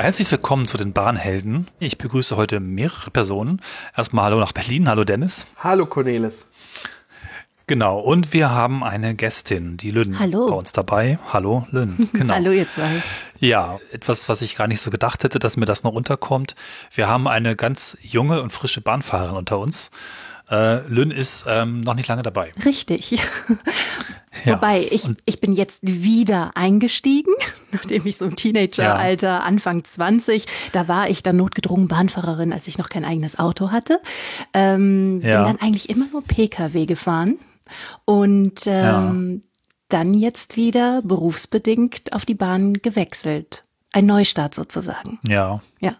Ja, herzlich willkommen zu den Bahnhelden. Ich begrüße heute mehrere Personen. Erstmal Hallo nach Berlin. Hallo Dennis. Hallo Cornelis. Genau, und wir haben eine Gästin, die Lynn, Hallo. bei uns dabei. Hallo Lynn. Genau. Hallo ihr zwei. Ja, etwas, was ich gar nicht so gedacht hätte, dass mir das noch unterkommt. Wir haben eine ganz junge und frische Bahnfahrerin unter uns. Äh, Lynn ist ähm, noch nicht lange dabei. Richtig. Ja, Wobei, ich, und- ich bin jetzt wieder eingestiegen, nachdem ich so im Teenageralter, Anfang 20, da war ich dann notgedrungen Bahnfahrerin, als ich noch kein eigenes Auto hatte. Ähm, Ja. Bin dann eigentlich immer nur Pkw gefahren und ähm, dann jetzt wieder berufsbedingt auf die Bahn gewechselt. Ein Neustart sozusagen. Ja, Ja,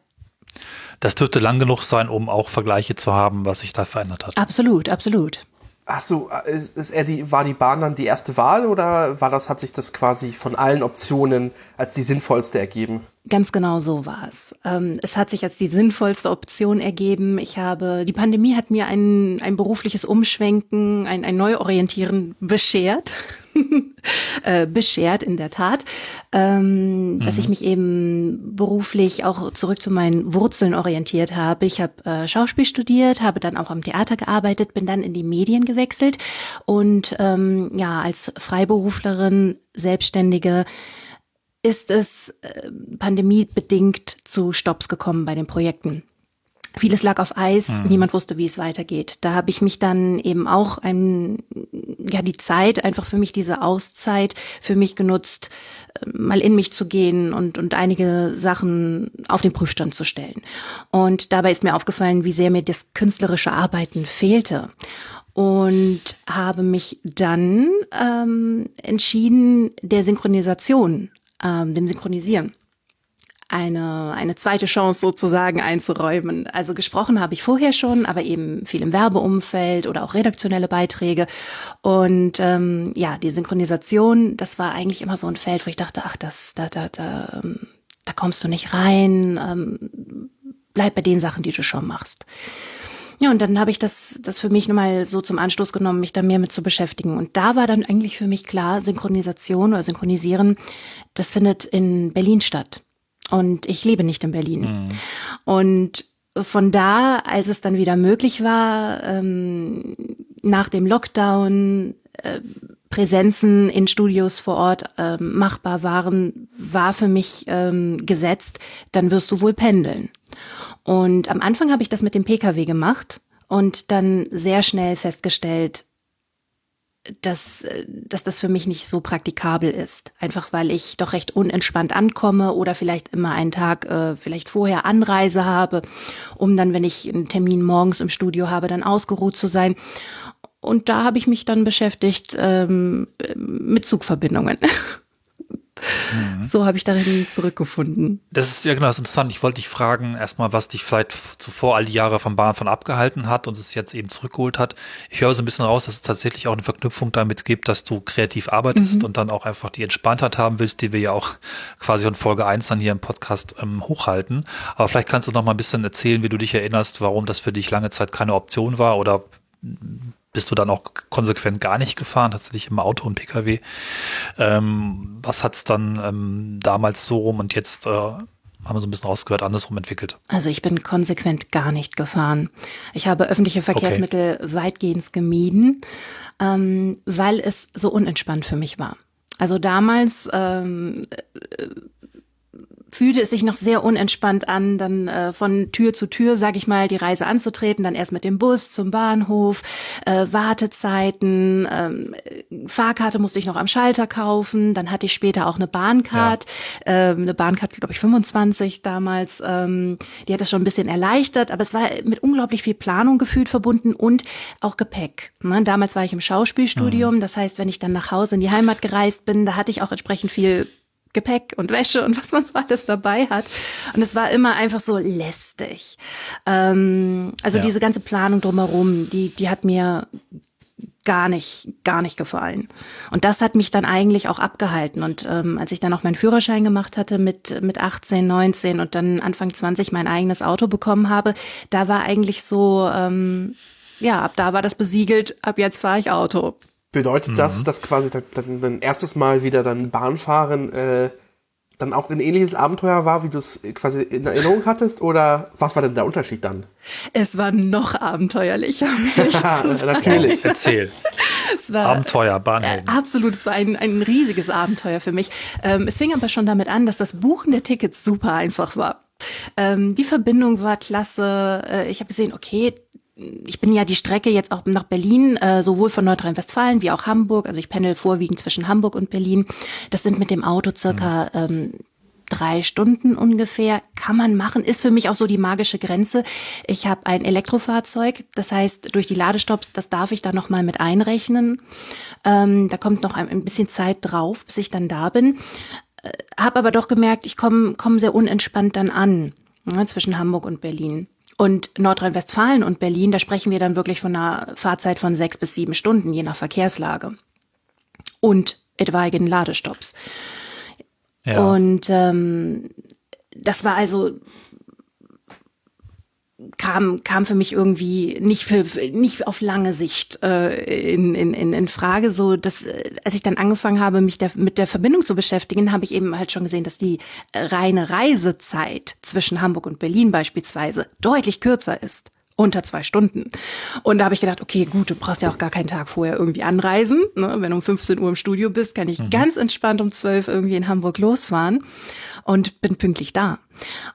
das dürfte lang genug sein, um auch Vergleiche zu haben, was sich da verändert hat. absolut, absolut. Ach so, ist, ist er die, war die Bahn dann die erste Wahl oder war das, hat sich das quasi von allen Optionen als die sinnvollste ergeben? Ganz genau so war es. Ähm, es hat sich als die sinnvollste Option ergeben. Ich habe, die Pandemie hat mir ein, ein berufliches Umschwenken, ein, ein Neuorientieren beschert. äh, beschert in der Tat, ähm, dass ich mich eben beruflich auch zurück zu meinen Wurzeln orientiert habe. Ich habe äh, Schauspiel studiert, habe dann auch am Theater gearbeitet, bin dann in die Medien gewechselt und ähm, ja als Freiberuflerin, Selbstständige ist es äh, pandemiebedingt zu Stops gekommen bei den Projekten. Vieles lag auf Eis, niemand wusste, wie es weitergeht. Da habe ich mich dann eben auch ein, ja, die Zeit, einfach für mich diese Auszeit für mich genutzt, äh, mal in mich zu gehen und, und einige Sachen auf den Prüfstand zu stellen. Und dabei ist mir aufgefallen, wie sehr mir das künstlerische Arbeiten fehlte und habe mich dann ähm, entschieden, der Synchronisation, ähm, dem Synchronisieren, eine, eine zweite Chance sozusagen einzuräumen. Also gesprochen habe ich vorher schon, aber eben viel im Werbeumfeld oder auch redaktionelle Beiträge. Und ähm, ja, die Synchronisation, das war eigentlich immer so ein Feld, wo ich dachte, ach, das, da, da, da, ähm, da kommst du nicht rein. Ähm, bleib bei den Sachen, die du schon machst. Ja, und dann habe ich das, das für mich nochmal so zum Anstoß genommen, mich da mehr mit zu beschäftigen. Und da war dann eigentlich für mich klar, Synchronisation oder Synchronisieren, das findet in Berlin statt. Und ich lebe nicht in Berlin. Und von da, als es dann wieder möglich war, ähm, nach dem Lockdown, äh, Präsenzen in Studios vor Ort ähm, machbar waren, war für mich ähm, gesetzt, dann wirst du wohl pendeln. Und am Anfang habe ich das mit dem Pkw gemacht und dann sehr schnell festgestellt, dass, äh, dass das für mich nicht so praktikabel ist. Einfach weil ich doch recht unentspannt ankomme oder vielleicht immer einen Tag äh, vielleicht vorher Anreise habe, um dann, wenn ich einen Termin morgens im Studio habe, dann ausgeruht zu sein. Und da habe ich mich dann beschäftigt ähm, mit Zugverbindungen. So habe ich darin zurückgefunden. Das ist ja genau das ist interessant. Ich wollte dich fragen, erstmal, was dich vielleicht zuvor all die Jahre vom Bahnfahren abgehalten hat und es jetzt eben zurückgeholt hat. Ich höre so ein bisschen raus, dass es tatsächlich auch eine Verknüpfung damit gibt, dass du kreativ arbeitest und dann auch einfach die Entspanntheit haben willst, die wir ja auch quasi in Folge 1 dann hier im Podcast ähm, hochhalten. Aber vielleicht kannst du noch mal ein bisschen erzählen, wie du dich erinnerst, warum das für dich lange Zeit keine Option war oder bist du dann auch konsequent gar nicht gefahren, tatsächlich im Auto und Pkw. Ähm, was hat es dann ähm, damals so rum und jetzt äh, haben wir so ein bisschen rausgehört, andersrum entwickelt? Also ich bin konsequent gar nicht gefahren. Ich habe öffentliche Verkehrsmittel weitgehend gemieden, ähm, weil es so unentspannt für mich war. Also damals ähm, äh, fühlte es sich noch sehr unentspannt an, dann äh, von Tür zu Tür, sage ich mal, die Reise anzutreten, dann erst mit dem Bus zum Bahnhof, äh, Wartezeiten, ähm, Fahrkarte musste ich noch am Schalter kaufen, dann hatte ich später auch eine Bahncard, ähm, eine Bahncard, glaube ich, 25 damals, ähm, die hat das schon ein bisschen erleichtert, aber es war mit unglaublich viel Planung gefühlt verbunden und auch Gepäck. Ne? Damals war ich im Schauspielstudium, das heißt, wenn ich dann nach Hause in die Heimat gereist bin, da hatte ich auch entsprechend viel Gepäck und Wäsche und was man so alles dabei hat. Und es war immer einfach so lästig. Ähm, also Ja. diese ganze Planung drumherum, die, die hat mir gar nicht, gar nicht gefallen. Und das hat mich dann eigentlich auch abgehalten. Und ähm, als ich dann auch meinen Führerschein gemacht hatte mit, mit 18, 19 und dann Anfang 20 mein eigenes Auto bekommen habe, da war eigentlich so, ähm, ja, ab da war das besiegelt, ab jetzt fahre ich Auto. Bedeutet das, dass quasi dann, dann, dann erstes Mal wieder dann Bahnfahren äh, dann auch ein ähnliches Abenteuer war, wie du es quasi in Erinnerung hattest? Oder was war denn der Unterschied dann? Es war noch abenteuerlicher. um. Natürlich. Erzähl. Es war Abenteuer, Bahnhelden. Absolut, es war ein, ein riesiges Abenteuer für mich. Ähm, es fing aber schon damit an, dass das Buchen der Tickets super einfach war. Ähm, die Verbindung war klasse. Äh, ich habe gesehen, okay, ich bin ja die Strecke jetzt auch nach Berlin, äh, sowohl von Nordrhein-Westfalen wie auch Hamburg. Also ich pendel vorwiegend zwischen Hamburg und Berlin. Das sind mit dem Auto circa ähm, drei Stunden ungefähr. Kann man machen, ist für mich auch so die magische Grenze. Ich habe ein Elektrofahrzeug, das heißt, durch die Ladestops, das darf ich da nochmal mit einrechnen. Ähm, da kommt noch ein, ein bisschen Zeit drauf, bis ich dann da bin. Äh, habe aber doch gemerkt, ich komme komm sehr unentspannt dann an, ne, zwischen Hamburg und Berlin. Und Nordrhein-Westfalen und Berlin, da sprechen wir dann wirklich von einer Fahrzeit von sechs bis sieben Stunden, je nach Verkehrslage. Und etwaigen Ladestops. Ja. Und ähm, das war also kam kam für mich irgendwie nicht für nicht auf lange Sicht äh, in, in, in in Frage. So dass äh, als ich dann angefangen habe mich der, mit der Verbindung zu beschäftigen habe ich eben halt schon gesehen dass die äh, reine Reisezeit zwischen Hamburg und Berlin beispielsweise deutlich kürzer ist unter zwei Stunden. Und da habe ich gedacht, okay, gut, du brauchst ja auch gar keinen Tag vorher irgendwie anreisen. Ne? Wenn du um 15 Uhr im Studio bist, kann ich ganz entspannt um 12 irgendwie in Hamburg losfahren und bin pünktlich da.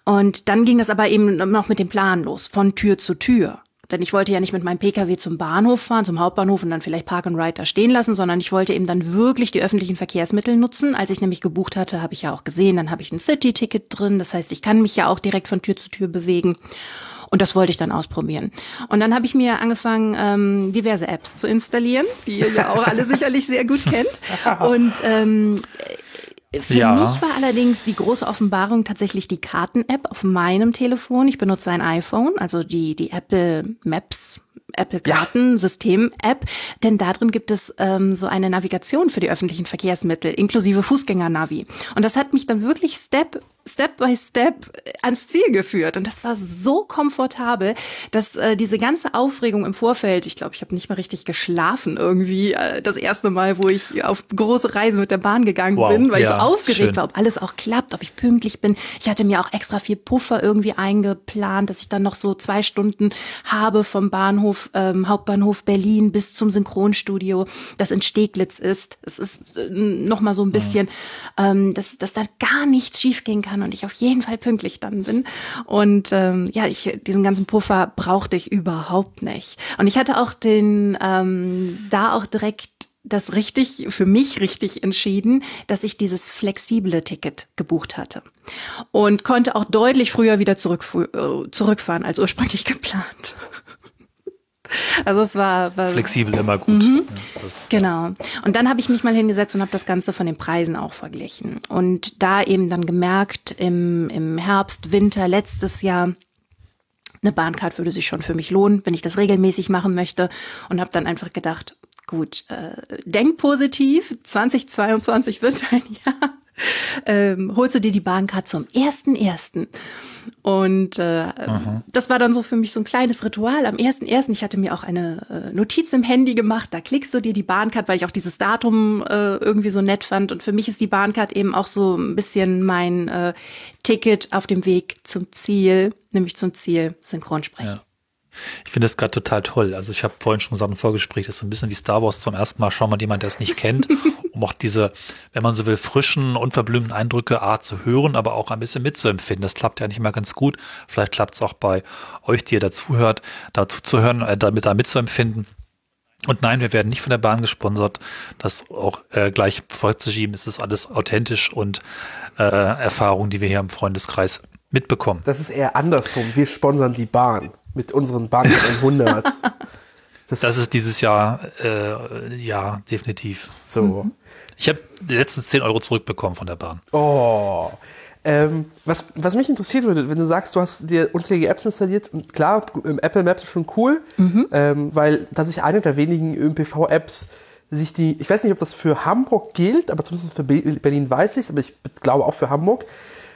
Und dann ging das aber eben noch mit dem Plan los, von Tür zu Tür. Denn ich wollte ja nicht mit meinem Pkw zum Bahnhof fahren, zum Hauptbahnhof und dann vielleicht Park and Ride da stehen lassen, sondern ich wollte eben dann wirklich die öffentlichen Verkehrsmittel nutzen. Als ich nämlich gebucht hatte, habe ich ja auch gesehen, dann habe ich ein City-Ticket drin. Das heißt, ich kann mich ja auch direkt von Tür zu Tür bewegen. Und das wollte ich dann ausprobieren. Und dann habe ich mir angefangen, ähm, diverse Apps zu installieren, die ihr ja auch alle sicherlich sehr gut kennt. Und ähm, für Ja. mich war allerdings die große Offenbarung tatsächlich die Karten-App auf meinem Telefon. Ich benutze ein iPhone, also die, die Apple Maps. Apple Kartensystem-App, denn darin gibt es ähm, so eine Navigation für die öffentlichen Verkehrsmittel, inklusive Fußgänger-Navi. Und das hat mich dann wirklich Step Step by Step ans Ziel geführt. Und das war so komfortabel, dass äh, diese ganze Aufregung im Vorfeld, ich glaube, ich habe nicht mal richtig geschlafen irgendwie, äh, das erste Mal, wo ich auf große Reise mit der Bahn gegangen Wow, bin, weil ich ja, so aufgeregt schön. war, ob alles auch klappt, ob ich pünktlich bin. Ich hatte mir auch extra viel Puffer irgendwie eingeplant, dass ich dann noch so zwei Stunden habe vom Bahnhof, ähm, Hauptbahnhof Berlin bis zum Synchronstudio, das in Steglitz ist. Es ist äh, noch mal so ein bisschen, ähm, dass, dass da gar nichts schiefgehen kann und ich auf jeden Fall pünktlich dann bin. Und ähm, ja, ich, diesen ganzen Puffer brauchte ich überhaupt nicht. Und ich hatte auch den, ähm, da auch direkt das richtig, für mich richtig entschieden, dass ich dieses flexible Ticket gebucht hatte. Und konnte auch deutlich früher wieder zurück, äh, zurückfahren als ursprünglich geplant. Also es war, war Flexibel immer gut. Mhm. Das, Genau. Und dann habe ich mich mal hingesetzt und habe das Ganze von den Preisen auch verglichen. Und da eben dann gemerkt, im, im Herbst, Winter letztes Jahr, eine Bahncard würde sich schon für mich lohnen, wenn ich das regelmäßig machen möchte. Und habe dann einfach gedacht, gut, äh, denk positiv, 2022 wird ein Jahr. Ähm, holst du dir die Bahncard zum ersten ersten und äh, das war dann so für mich so ein kleines Ritual. Am ersten ersten, ich hatte mir auch eine äh, Notiz im Handy gemacht. Da klickst du dir die Bahncard, weil ich auch dieses Datum äh, irgendwie so nett fand. Und für mich ist die Bahncard eben auch so ein bisschen mein äh, Ticket auf dem Weg zum Ziel, nämlich zum Ziel Synchronsprechen. Ja. Ich finde das gerade total toll. Also ich habe vorhin schon gesagt im Vorgespräch, das ist so ein bisschen wie Star Wars zum ersten Mal schauen mal jemand, der es nicht kennt, um auch diese, wenn man so will, frischen, unverblümten Eindrücke A zu hören, aber auch ein bisschen mitzuempfinden. Das klappt ja nicht immer ganz gut. Vielleicht klappt es auch bei euch, die ihr dazuhört, dazu zu hören, äh, damit da mitzuempfinden. Und nein, wir werden nicht von der Bahn gesponsert. Das auch äh, gleich vorzuschieben. Es ist alles authentisch und äh, Erfahrungen, die wir hier im Freundeskreis mitbekommen. Das ist eher andersrum. Wir sponsern die Bahn mit unseren Bahn 100. Das, Das ist dieses Jahr, äh, ja, definitiv. so. Ich habe letztens 10 Euro zurückbekommen von der Bahn. Oh. Ähm, was, was mich interessiert würde, wenn du sagst, du hast dir unzählige Apps installiert, und klar, ähm, Apple Maps ist schon cool, ähm, weil das ist eine der wenigen ÖPNV-Apps, sich die, ich weiß nicht, ob das für Hamburg gilt, aber zumindest für Be- Berlin weiß ich aber ich glaube auch für Hamburg,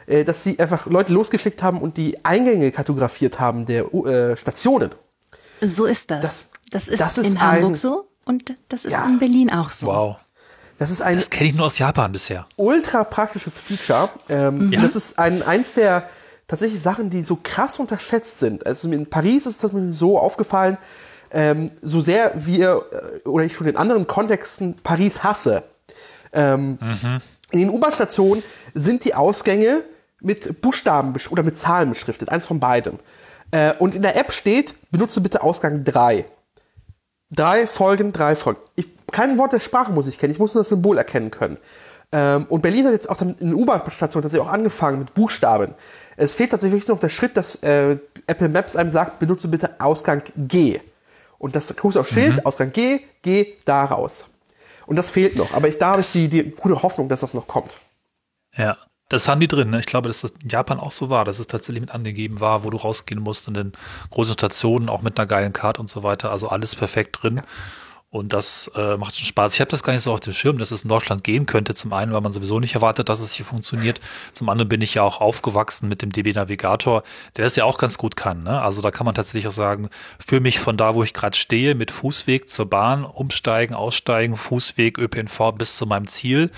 äh, dass sie einfach Leute losgeschickt haben und die Eingänge kartografiert haben der äh, Stationen. So ist das. Das Das ist, das ist in Hamburg so und das ist ja. in Berlin auch so. Wow. Das ist ein. Das kenne ich nur aus Japan bisher. Ultra praktisches Feature. Ähm, mhm. Das ist ein, eins der tatsächlich Sachen, die so krass unterschätzt sind. Also in Paris ist das mir so aufgefallen, ähm, so sehr wir äh, oder ich schon in anderen Kontexten Paris hasse. Ähm, mhm. In den U-Bahn-Stationen sind die Ausgänge mit Buchstaben oder mit Zahlen beschriftet, eins von beiden. Äh, und in der App steht, benutze bitte Ausgang 3. Drei Folgen, drei Folgen. Ich, kein Wort der Sprache muss ich kennen, ich muss nur das Symbol erkennen können. Ähm, und Berlin hat jetzt auch in den U-Bahn-Stationen tatsächlich auch angefangen mit Buchstaben. Es fehlt tatsächlich noch der Schritt, dass äh, Apple Maps einem sagt, benutze bitte Ausgang G. Und das guckst du auf Schild, mhm. Ausgang G, G da raus. Und das fehlt noch. Aber ich, da habe ich die, die gute Hoffnung, dass das noch kommt. Ja. Das haben die drin. Ne? Ich glaube, dass das in Japan auch so war, dass es tatsächlich mit angegeben war, wo du rausgehen musst und in großen Stationen auch mit einer geilen Karte und so weiter. Also alles perfekt drin. Und das äh, macht schon Spaß. Ich habe das gar nicht so auf dem Schirm, dass es in Deutschland gehen könnte. Zum einen, weil man sowieso nicht erwartet, dass es hier funktioniert. Zum anderen bin ich ja auch aufgewachsen mit dem DB Navigator, der das ja auch ganz gut kann. Ne? Also da kann man tatsächlich auch sagen, für mich von da, wo ich gerade stehe, mit Fußweg zur Bahn, umsteigen, aussteigen, Fußweg, ÖPNV bis zu meinem Ziel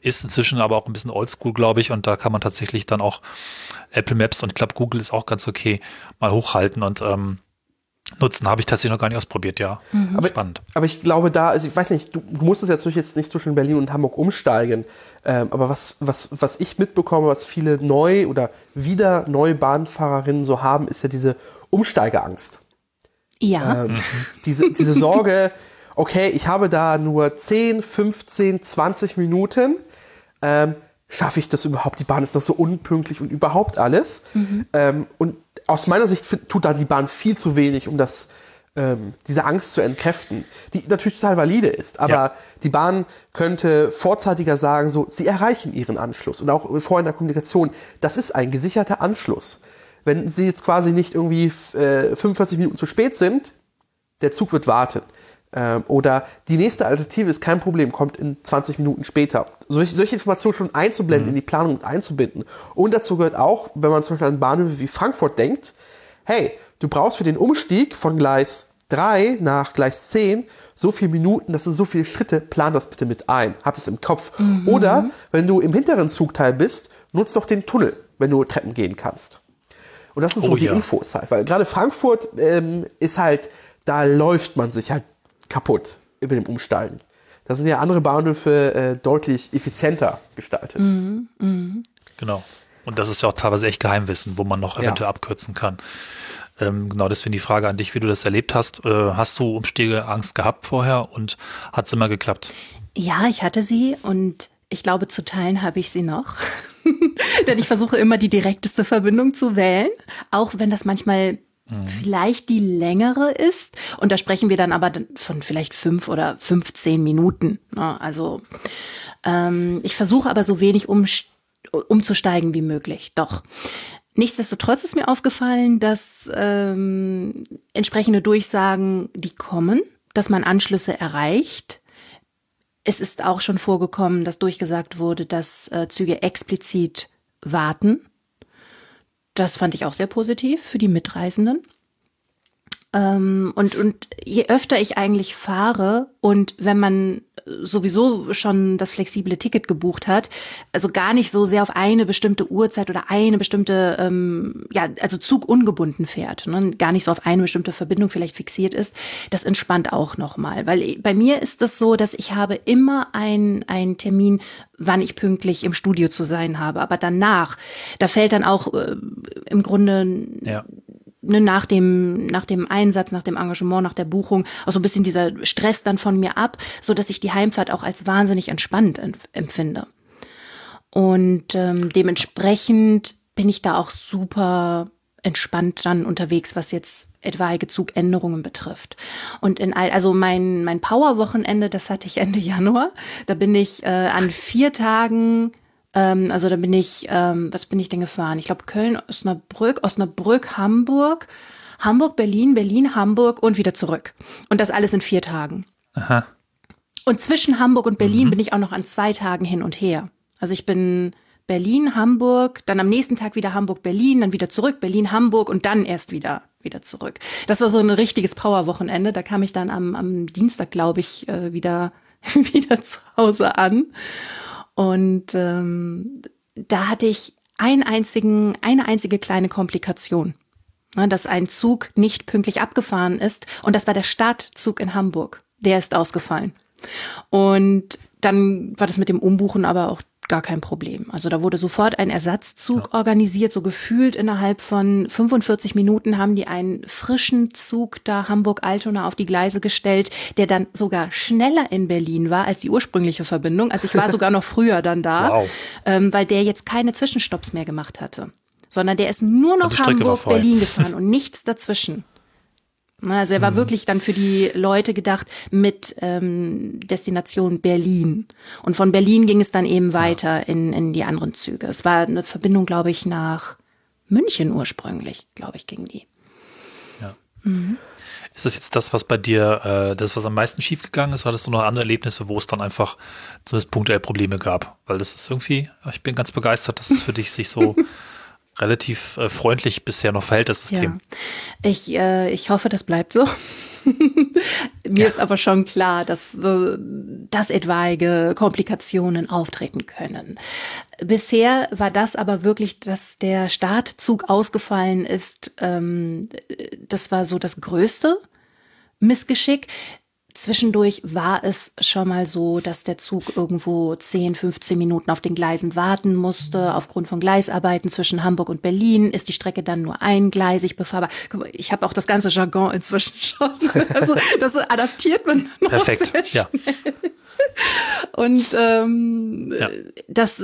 ist inzwischen aber auch ein bisschen oldschool, glaube ich. Und da kann man tatsächlich dann auch Apple Maps und ich glaube, Google ist auch ganz okay, mal hochhalten und ähm, nutzen. Habe ich tatsächlich noch gar nicht ausprobiert, ja. Mhm. Aber, Spannend. Aber ich glaube, da, also ich weiß nicht, du, du musstest jetzt jetzt nicht zwischen Berlin und Hamburg umsteigen. Ähm, aber was, was, was ich mitbekomme, was viele neu oder wieder neue Bahnfahrerinnen so haben, ist ja diese Umsteigeangst. Ja. Ähm, diese, diese Sorge, okay, ich habe da nur 10, 15, 20 Minuten. Ähm, schaffe ich das überhaupt? Die Bahn ist doch so unpünktlich und überhaupt alles. Mhm. Ähm, und aus meiner Sicht tut da die Bahn viel zu wenig, um das, ähm, diese Angst zu entkräften, die natürlich total valide ist. Aber ja. die Bahn könnte vorzeitiger sagen, so, sie erreichen ihren Anschluss. Und auch vorher in der Kommunikation, das ist ein gesicherter Anschluss. Wenn sie jetzt quasi nicht irgendwie äh, 45 Minuten zu spät sind, der Zug wird warten. Ähm, oder die nächste Alternative ist kein Problem, kommt in 20 Minuten später. Solche, solche Informationen schon einzublenden, mhm. in die Planung mit einzubinden. Und dazu gehört auch, wenn man zum Beispiel an Bahnhöfe wie Frankfurt denkt, hey, du brauchst für den Umstieg von Gleis 3 nach Gleis 10 so viele Minuten, das sind so viele Schritte, plan das bitte mit ein, hab es im Kopf. Mhm. Oder wenn du im hinteren Zugteil bist, nutz doch den Tunnel, wenn du Treppen gehen kannst. Und das sind so oh, die ja. Infos halt, weil gerade Frankfurt ähm, ist halt, da läuft man sich halt kaputt über dem Umsteigen. Da sind ja andere Bahnhöfe äh, deutlich effizienter gestaltet. Mhm, mh. Genau. Und das ist ja auch teilweise echt Geheimwissen, wo man noch eventuell ja. abkürzen kann. Ähm, genau, deswegen die Frage an dich, wie du das erlebt hast. Äh, hast du Umsteigeangst gehabt vorher und hat es immer geklappt? Ja, ich hatte sie und ich glaube, zu teilen habe ich sie noch. Denn ich versuche immer die direkteste Verbindung zu wählen, auch wenn das manchmal Mhm. vielleicht die längere ist. Und da sprechen wir dann aber von vielleicht fünf oder 15 Minuten. Ne? Also ähm, ich versuche aber so wenig um, umzusteigen wie möglich. Doch. Nichtsdestotrotz ist mir aufgefallen, dass ähm, entsprechende Durchsagen, die kommen, dass man Anschlüsse erreicht. Es ist auch schon vorgekommen, dass durchgesagt wurde, dass äh, Züge explizit warten das fand ich auch sehr positiv für die Mitreisenden. Ähm, und, und je öfter ich eigentlich fahre und wenn man sowieso schon das flexible Ticket gebucht hat, also gar nicht so sehr auf eine bestimmte Uhrzeit oder eine bestimmte, ähm, ja, also Zug ungebunden fährt, ne? gar nicht so auf eine bestimmte Verbindung vielleicht fixiert ist, das entspannt auch nochmal. Weil bei mir ist das so, dass ich habe immer einen Termin, wann ich pünktlich im Studio zu sein habe. Aber danach, da fällt dann auch äh, im Grunde ja ne, nach dem, nach dem Einsatz, nach dem Engagement, nach der Buchung auch so ein bisschen dieser Stress dann von mir ab, so dass ich die Heimfahrt auch als wahnsinnig entspannt empfinde. Und ähm, dementsprechend bin ich da auch super entspannt dann unterwegs, was jetzt etwaige Zugänderungen betrifft. Und in all, also mein, mein Power-Wochenende, das hatte ich Ende Januar. Da bin ich äh, an vier Tagen ähm, also da bin ich, ähm, was bin ich denn gefahren? Ich glaube Köln, Osnabrück, Osnabrück, Hamburg, Hamburg, Berlin, Berlin, Hamburg und wieder zurück. Und das alles in vier Tagen. Aha. Und zwischen Hamburg und Berlin mhm. bin ich auch noch an zwei Tagen hin und her. Also ich bin Berlin, Hamburg, dann am nächsten Tag wieder Hamburg, Berlin, dann wieder zurück, Berlin, Hamburg und dann erst wieder wieder zurück. Das war so ein richtiges Power-Wochenende. Da kam ich dann am, am Dienstag, glaube ich, äh, wieder, wieder zu Hause an. Und ähm, da hatte ich einen einzigen, eine einzige kleine Komplikation. Ne, dass ein Zug nicht pünktlich abgefahren ist. Und das war der Startzug in Hamburg. Der ist ausgefallen. Und dann war das mit dem Umbuchen aber auch gar kein Problem. Also da wurde sofort ein Ersatzzug ja. organisiert, so gefühlt innerhalb von 45 Minuten haben die einen frischen Zug da Hamburg-Altona auf die Gleise gestellt, der dann sogar schneller in Berlin war als die ursprüngliche Verbindung. Also ich war sogar noch früher dann da, wow. ähm, weil der jetzt keine Zwischenstopps mehr gemacht hatte, sondern der ist nur noch Hamburg-Berlin gefahren und nichts dazwischen. Ne, also er war mhm. wirklich dann für die Leute gedacht mit ähm, Destination Berlin. Und von Berlin ging es dann eben weiter ja. in, in die anderen Züge. Es war eine Verbindung, glaube ich, nach München ursprünglich, glaube ich, ging die. Ja. Mhm. Ist das jetzt das, was bei dir, äh, das, was am meisten schiefgegangen ist, oder hattest du noch andere Erlebnisse, wo es dann einfach zumindest punktuell Probleme gab? Weil das ist irgendwie, ich bin ganz begeistert, dass es für dich sich so relativ äh, freundlich bisher noch verhält, das System. Ja. Ich, äh, ich hoffe, das bleibt so. Mir ja. ist aber schon klar, dass, äh, dass etwaige Komplikationen auftreten können. Bisher war das aber wirklich, dass der Startzug ausgefallen ist. Ähm, das war so das Größte. Missgeschick. Zwischendurch war es schon mal so, dass der Zug irgendwo 10, 15 Minuten auf den Gleisen warten musste. Aufgrund von Gleisarbeiten zwischen Hamburg und Berlin ist die Strecke dann nur eingleisig befahrbar. Ich habe auch das ganze Jargon inzwischen schon. Also das adaptiert man noch Perfekt. sehr schnell. Ja. Und ähm, ja. das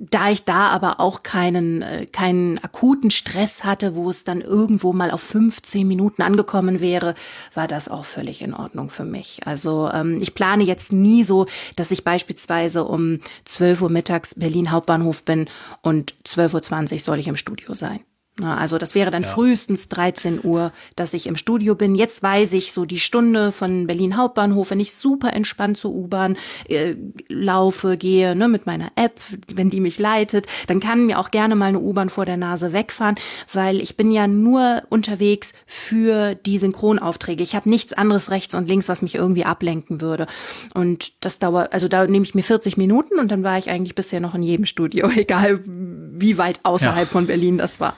da ich da aber auch keinen, äh, keinen akuten Stress hatte, wo es dann irgendwo mal auf 15 Minuten angekommen wäre, war das auch völlig in Ordnung für mich. Also ähm, ich plane jetzt nie so, dass ich beispielsweise um 12 Uhr mittags Berlin Hauptbahnhof bin und 12.20 Uhr soll ich im Studio sein. Also das wäre dann ja. frühestens 13 Uhr, dass ich im Studio bin. Jetzt weiß ich so die Stunde von Berlin Hauptbahnhof, wenn ich super entspannt zur U-Bahn äh, laufe, gehe ne, mit meiner App, wenn die mich leitet, dann kann mir auch gerne mal eine U-Bahn vor der Nase wegfahren, weil ich bin ja nur unterwegs für die Synchronaufträge. Ich habe nichts anderes rechts und links, was mich irgendwie ablenken würde. Und das dauert, also da nehme ich mir 40 Minuten und dann war ich eigentlich bisher noch in jedem Studio, egal wie weit außerhalb ja. von Berlin das war.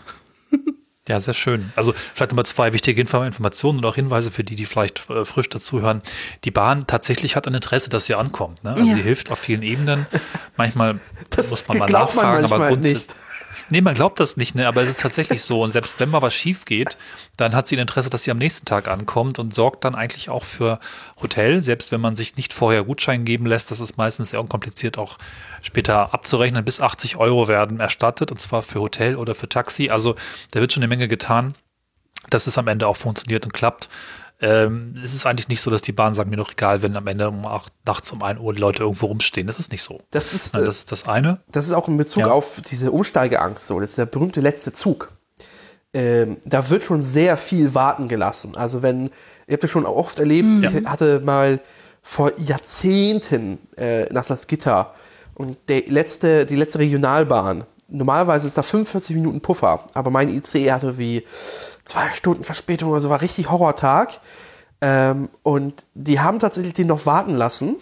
Ja, sehr schön. Also vielleicht nochmal zwei wichtige Informationen und auch Hinweise für die, die vielleicht äh, frisch dazuhören. Die Bahn tatsächlich hat ein Interesse, dass sie ankommt. Ne? Also ja. sie hilft auf vielen Ebenen. Manchmal das muss man mal nachfragen, man aber grundsätzlich. Nee, man glaubt das nicht, ne? aber es ist tatsächlich so. Und selbst wenn mal was schief geht, dann hat sie ein Interesse, dass sie am nächsten Tag ankommt und sorgt dann eigentlich auch für Hotel, selbst wenn man sich nicht vorher Gutschein geben lässt. Das ist meistens sehr unkompliziert auch später abzurechnen. Bis 80 Euro werden erstattet und zwar für Hotel oder für Taxi. Also da wird schon eine Menge getan, dass es am Ende auch funktioniert und klappt ähm, es ist eigentlich nicht so, dass die Bahn sagt, mir doch egal, wenn am Ende um acht, nachts um 1 Uhr die Leute irgendwo rumstehen. Das ist nicht so. Das ist, Nein, das, ist das eine. Das ist auch in Bezug ja. auf diese Umsteigeangst so. Das ist der berühmte letzte Zug. Ähm, da wird schon sehr viel warten gelassen. Also wenn, ihr habt das schon oft erlebt, mhm. ich hatte mal vor Jahrzehnten äh, nach Salzgitter und der letzte, die letzte Regionalbahn normalerweise ist da 45 Minuten Puffer, aber mein ICE hatte wie zwei Stunden Verspätung, also war richtig Horrortag. Ähm, und die haben tatsächlich den noch warten lassen,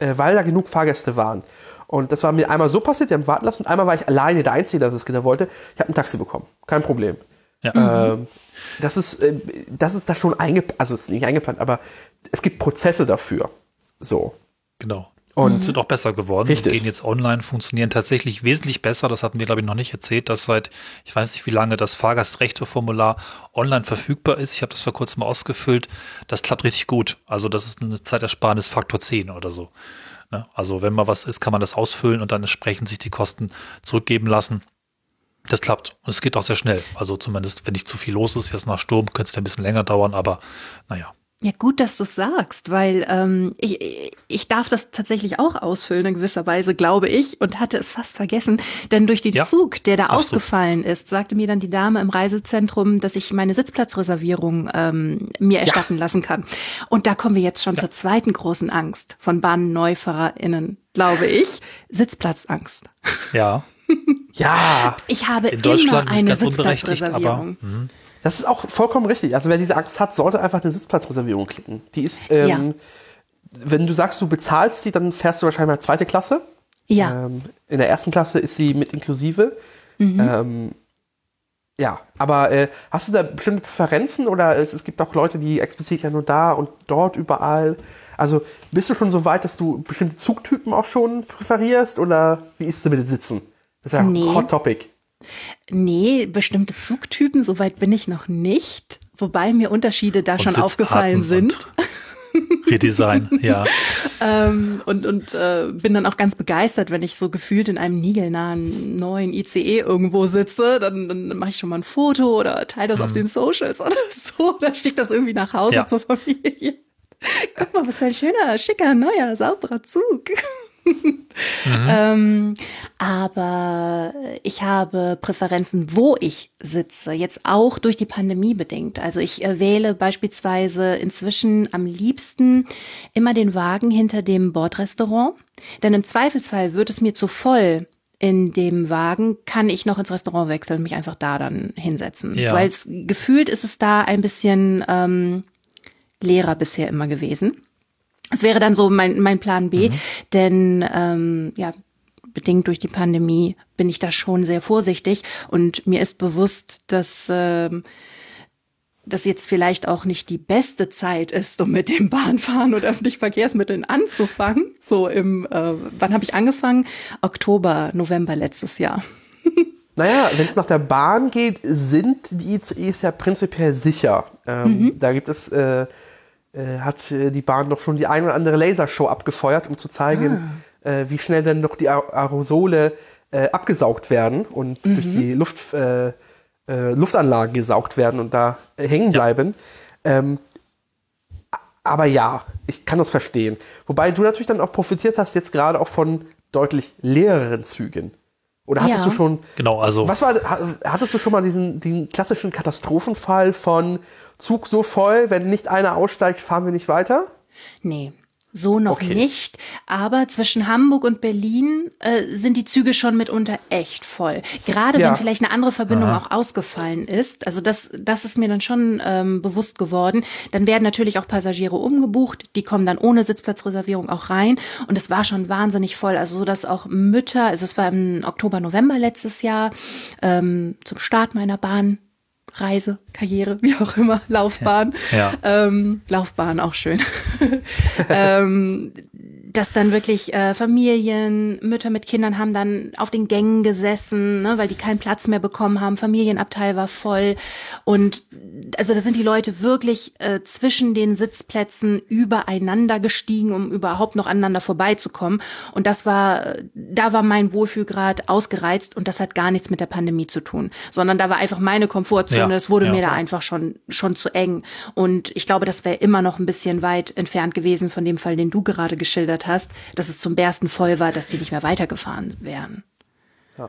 äh, weil da genug Fahrgäste waren. Und das war mir einmal so passiert, die haben warten lassen. Einmal war ich alleine der Einzige, der das Gitter wollte. Ich habe ein Taxi bekommen. Kein Problem. Ja. Ähm, das ist, äh, das ist da schon eingeplant, also es ist nicht eingeplant, aber es gibt Prozesse dafür. So. Genau. Und mhm. sind auch besser geworden. Richtig. Und gehen jetzt online, funktionieren tatsächlich wesentlich besser. Das hatten wir, glaube ich, noch nicht erzählt, dass seit, ich weiß nicht wie lange, das Fahrgastrechteformular online verfügbar ist. Ich habe das vor kurzem mal ausgefüllt. Das klappt richtig gut. Also das ist eine Zeitersparnis Faktor 10 oder so. Ne? Also wenn mal was ist, kann man das ausfüllen und dann entsprechend sich die Kosten zurückgeben lassen. Das klappt. Und es geht auch sehr schnell. Also zumindest, wenn nicht zu viel los ist, jetzt nach Sturm, könnte es ein bisschen länger dauern, aber naja. Ja, gut, dass du es sagst, weil ähm, ich, ich darf das tatsächlich auch ausfüllen in gewisser Weise, glaube ich, und hatte es fast vergessen. Denn durch den ja, Zug, der da ausgefallen ist, sagte mir dann die Dame im Reisezentrum, dass ich meine Sitzplatzreservierung ähm, mir erstatten ja. lassen kann. Und da kommen wir jetzt schon ja. zur zweiten großen Angst von BahnneufahrerInnen, glaube ich. Sitzplatzangst. Ja. ja. Ich habe in Deutschland immer eine Sitzplatzreservierung. Aber, hm. Das ist auch vollkommen richtig. Also wer diese Angst hat, sollte einfach eine Sitzplatzreservierung klicken. Die ist, ähm, ja. wenn du sagst, du bezahlst sie, dann fährst du wahrscheinlich mal zweite Klasse. Ja. Ähm, in der ersten Klasse ist sie mit inklusive. Mhm. Ähm, ja, aber äh, hast du da bestimmte Präferenzen oder es, es gibt auch Leute, die explizit ja nur da und dort überall? Also bist du schon so weit, dass du bestimmte Zugtypen auch schon präferierst oder wie ist es mit den Sitzen? Das ist ja nee. ein Hot Topic. Nee, bestimmte Zugtypen, so weit bin ich noch nicht. Wobei mir Unterschiede da und schon aufgefallen sind. Redesign, ja. ähm, und und äh, bin dann auch ganz begeistert, wenn ich so gefühlt in einem niegelnahen neuen ICE irgendwo sitze, dann, dann mache ich schon mal ein Foto oder teile das mhm. auf den Socials oder so, oder schicke das irgendwie nach Hause ja. zur Familie. Guck mal, was für ein schöner, schicker, neuer, sauberer Zug mhm. ähm, aber ich habe Präferenzen, wo ich sitze, jetzt auch durch die Pandemie bedingt. Also ich äh, wähle beispielsweise inzwischen am liebsten immer den Wagen hinter dem Bordrestaurant, denn im Zweifelsfall wird es mir zu voll in dem Wagen kann ich noch ins Restaurant wechseln und mich einfach da dann hinsetzen. Ja. Weil es gefühlt ist es da ein bisschen ähm, leerer bisher immer gewesen. Es wäre dann so mein, mein Plan B, mhm. denn ähm, ja, bedingt durch die Pandemie bin ich da schon sehr vorsichtig und mir ist bewusst, dass ähm, das jetzt vielleicht auch nicht die beste Zeit ist, um mit dem Bahnfahren oder öffentlichen Verkehrsmitteln anzufangen. So im, äh, wann habe ich angefangen? Oktober, November letztes Jahr. Naja, wenn es nach der Bahn geht, sind die ICEs ja prinzipiell sicher. Ähm, mhm. Da gibt es äh, hat äh, die Bahn noch schon die ein oder andere Lasershow abgefeuert, um zu zeigen, ah. äh, wie schnell denn noch die Aerosole äh, abgesaugt werden und mhm. durch die Luft, äh, äh, Luftanlagen gesaugt werden und da hängen bleiben. Ja. Ähm, aber ja, ich kann das verstehen. Wobei du natürlich dann auch profitiert hast, jetzt gerade auch von deutlich leereren Zügen. Oder hattest ja. du schon. Genau, also. Was war, hattest du schon mal diesen, diesen klassischen Katastrophenfall von Zug so voll, wenn nicht einer aussteigt, fahren wir nicht weiter? Nee. So noch okay. nicht. Aber zwischen Hamburg und Berlin äh, sind die Züge schon mitunter echt voll. Gerade ja. wenn vielleicht eine andere Verbindung Aha. auch ausgefallen ist. Also das, das ist mir dann schon ähm, bewusst geworden. Dann werden natürlich auch Passagiere umgebucht. Die kommen dann ohne Sitzplatzreservierung auch rein. Und es war schon wahnsinnig voll. Also so, dass auch Mütter, also es war im Oktober, November letztes Jahr, ähm, zum Start meiner Bahn Reise, Karriere, wie auch immer, Laufbahn. Ja. Ähm, Laufbahn auch schön. ähm, dass dann wirklich äh, Familien, Mütter mit Kindern haben dann auf den Gängen gesessen, ne, weil die keinen Platz mehr bekommen haben. Familienabteil war voll. Und also da sind die Leute wirklich äh, zwischen den Sitzplätzen übereinander gestiegen, um überhaupt noch aneinander vorbeizukommen. Und das war, da war mein Wohlfühlgrad ausgereizt und das hat gar nichts mit der Pandemie zu tun, sondern da war einfach meine Komfortzone. Ja, das wurde ja. mir da einfach schon, schon zu eng. Und ich glaube, das wäre immer noch ein bisschen weit entfernt gewesen von dem Fall, den du gerade geschildert hast, dass es zum Bersten voll war, dass die nicht mehr weitergefahren wären. Ja.